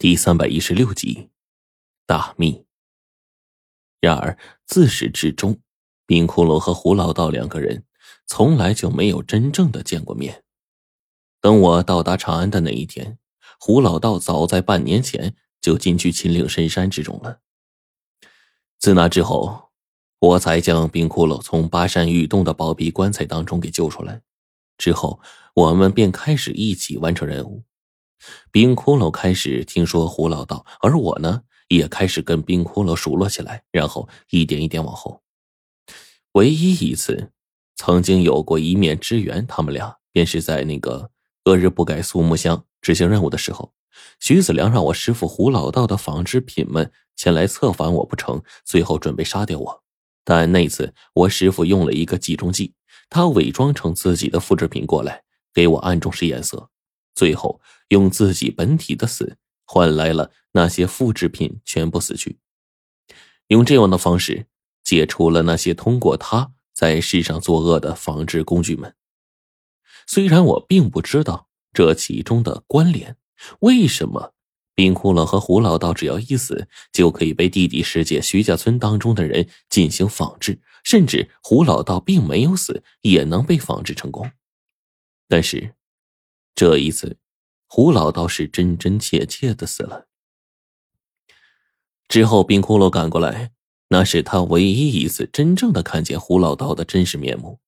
第三百一十六集，大秘。然而自始至终，冰骷髅和胡老道两个人从来就没有真正的见过面。等我到达长安的那一天，胡老道早在半年前就进去秦岭深山之中了。自那之后，我才将冰骷髅从巴山玉洞的薄壁棺材当中给救出来。之后，我们便开始一起完成任务。冰骷髅开始听说胡老道，而我呢，也开始跟冰骷髅熟络起来，然后一点一点往后。唯一一次曾经有过一面之缘，他们俩便是在那个隔日不改苏木乡执行任务的时候，徐子良让我师傅胡老道的纺织品们前来策反我不成，最后准备杀掉我。但那次我师傅用了一个计中计，他伪装成自己的复制品过来，给我暗中使眼色。最后用自己本体的死换来了那些复制品全部死去，用这样的方式解除了那些通过他在世上作恶的纺织工具们。虽然我并不知道这其中的关联，为什么冰窟窿和胡老道只要一死就可以被地底世界徐家村当中的人进行仿制，甚至胡老道并没有死也能被仿制成功，但是。这一次，胡老道是真真切切的死了。之后，冰骷髅赶过来，那是他唯一一次真正的看见胡老道的真实面目。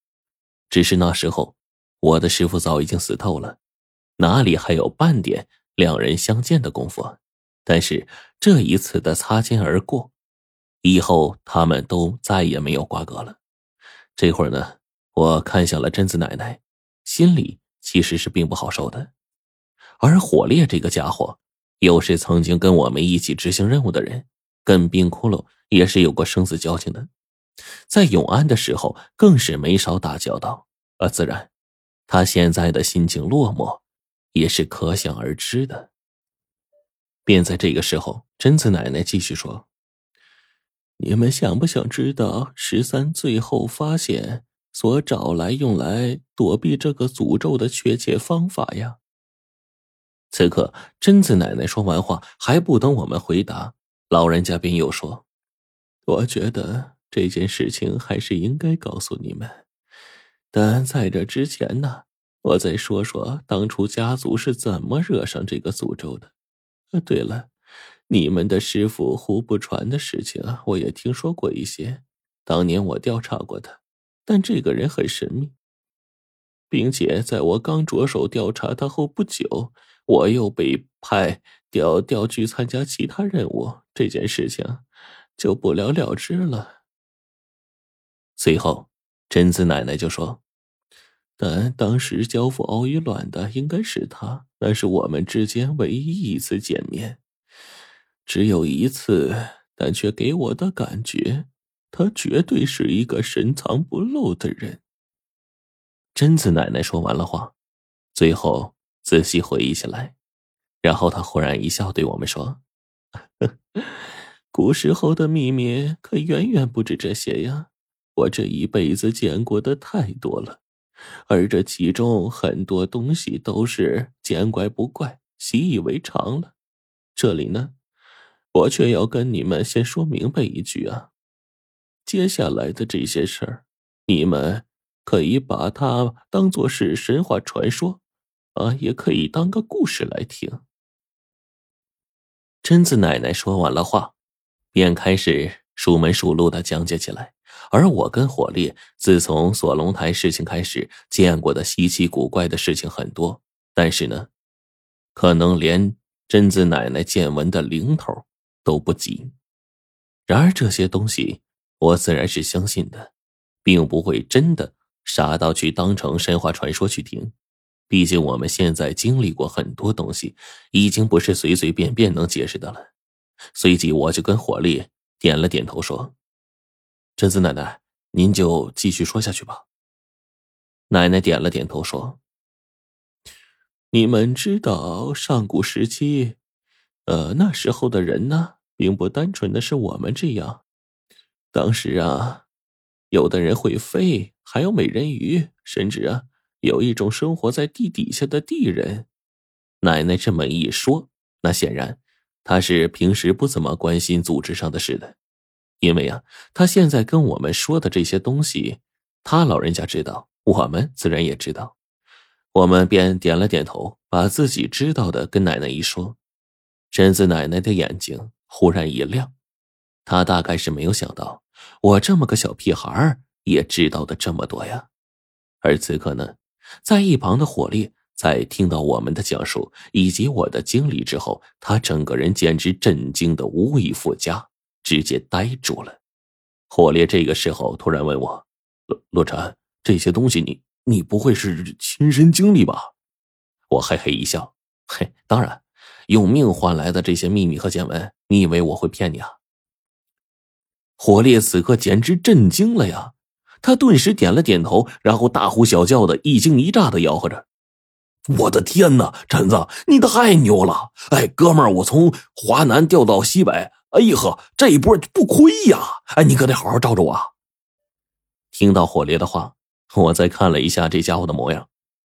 只是那时候，我的师傅早已经死透了，哪里还有半点两人相见的功夫？但是这一次的擦肩而过，以后他们都再也没有瓜葛了。这会儿呢，我看向了贞子奶奶，心里。其实是并不好受的，而火烈这个家伙，又是曾经跟我们一起执行任务的人，跟冰窟窿也是有过生死交情的，在永安的时候更是没少打交道，啊自然，他现在的心情落寞，也是可想而知的。便在这个时候，贞子奶奶继续说：“你们想不想知道十三最后发现？”所找来用来躲避这个诅咒的确切方法呀！此刻，贞子奶奶说完话，还不等我们回答，老人家便又说：“我觉得这件事情还是应该告诉你们，但在这之前呢，我再说说当初家族是怎么惹上这个诅咒的。呃，对了，你们的师傅胡不传的事情，我也听说过一些，当年我调查过他。”但这个人很神秘，并且在我刚着手调查他后不久，我又被派调调去参加其他任务，这件事情就不了了之了。随后，贞子奶奶就说：“但当时交付敖于卵的应该是他，那是我们之间唯一一次见面，只有一次，但却给我的感觉。”他绝对是一个深藏不露的人。贞子奶奶说完了话，最后仔细回忆起来，然后她忽然一笑，对我们说：“ 古时候的秘密可远远不止这些呀！我这一辈子见过的太多了，而这其中很多东西都是见怪不怪、习以为常了。这里呢，我却要跟你们先说明白一句啊。”接下来的这些事儿，你们可以把它当做是神话传说，啊，也可以当个故事来听。贞子奶奶说完了话，便开始熟门熟路的讲解起来。而我跟火烈，自从锁龙台事情开始，见过的稀奇古怪的事情很多，但是呢，可能连贞子奶奶见闻的零头都不及。然而这些东西。我自然是相信的，并不会真的傻到去当成神话传说去听。毕竟我们现在经历过很多东西，已经不是随随便便能解释的了。随即我就跟火力点了点头，说：“贞子奶奶，您就继续说下去吧。”奶奶点了点头，说：“你们知道上古时期，呃，那时候的人呢，并不单纯的是我们这样。”当时啊，有的人会飞，还有美人鱼，甚至啊，有一种生活在地底下的地人。奶奶这么一说，那显然他是平时不怎么关心组织上的事的，因为啊，他现在跟我们说的这些东西，他老人家知道，我们自然也知道。我们便点了点头，把自己知道的跟奶奶一说。贞子奶奶的眼睛忽然一亮，她大概是没有想到我这么个小屁孩也知道的这么多呀。而此刻呢，在一旁的火烈在听到我们的讲述以及我的经历之后，他整个人简直震惊的无以复加，直接呆住了。火烈这个时候突然问我：“洛洛尘，这些东西你你不会是亲身经历吧？”我嘿嘿一笑：“嘿，当然。”用命换来的这些秘密和见闻，你以为我会骗你啊？火烈此刻简直震惊了呀！他顿时点了点头，然后大呼小叫的，一惊一乍的吆喝着：“我的天哪，陈子，你太牛了！哎，哥们儿，我从华南调到西北，哎呀呵，这一波不亏呀！哎，你可得好好罩着我。”听到火烈的话，我再看了一下这家伙的模样，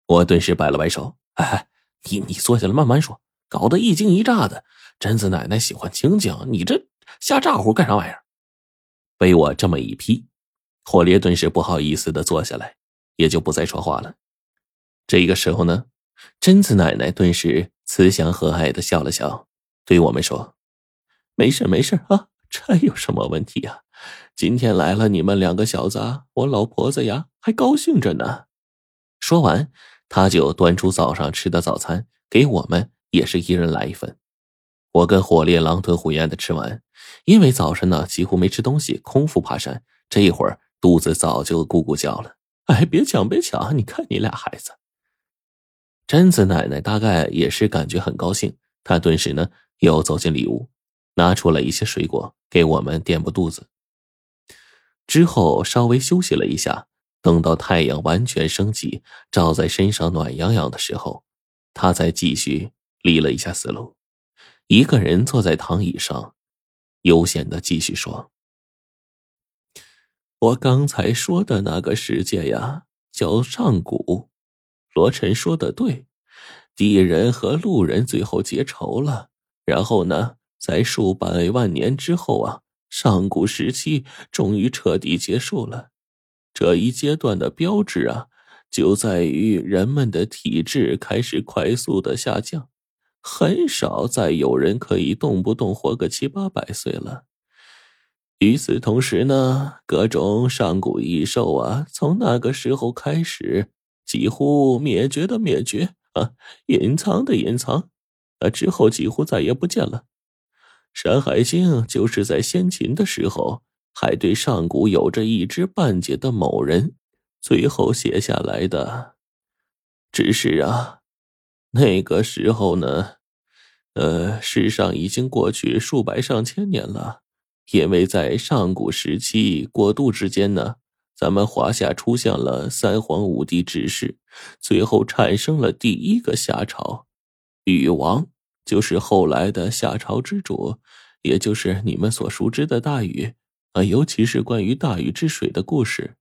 我顿时摆了摆手：“哎，你你坐下来慢慢说。”搞得一惊一乍的，贞子奶奶喜欢清静，你这瞎咋呼干啥玩意儿？被我这么一批，火烈顿时不好意思的坐下来，也就不再说话了。这个时候呢，贞子奶奶顿时慈祥和蔼的笑了笑，对我们说：“没事没事啊，这有什么问题呀？今天来了你们两个小子，我老婆子呀还高兴着呢。”说完，他就端出早上吃的早餐给我们。也是一人来一份，我跟火烈狼吞虎咽的吃完，因为早晨呢几乎没吃东西，空腹爬山，这一会儿肚子早就咕咕叫了。哎，别抢，别抢！你看你俩孩子。贞子奶奶大概也是感觉很高兴，她顿时呢又走进里屋，拿出了一些水果给我们垫补肚子。之后稍微休息了一下，等到太阳完全升起，照在身上暖洋洋的时候，她才继续。理了一下思路，一个人坐在躺椅上，悠闲的继续说：“我刚才说的那个世界呀，叫上古。罗晨说的对，地人和路人最后结仇了，然后呢，在数百万年之后啊，上古时期终于彻底结束了。这一阶段的标志啊，就在于人们的体质开始快速的下降。”很少再有人可以动不动活个七八百岁了。与此同时呢，各种上古异兽啊，从那个时候开始几乎灭绝的灭绝啊，隐藏的隐藏，啊之后几乎再也不见了。《山海经》就是在先秦的时候，还对上古有着一知半解的某人，最后写下来的。只是啊，那个时候呢。呃，世上已经过去数百上千年了，因为在上古时期过渡之间呢，咱们华夏出现了三皇五帝之势，最后产生了第一个夏朝，禹王就是后来的夏朝之主，也就是你们所熟知的大禹啊，尤其是关于大禹治水的故事，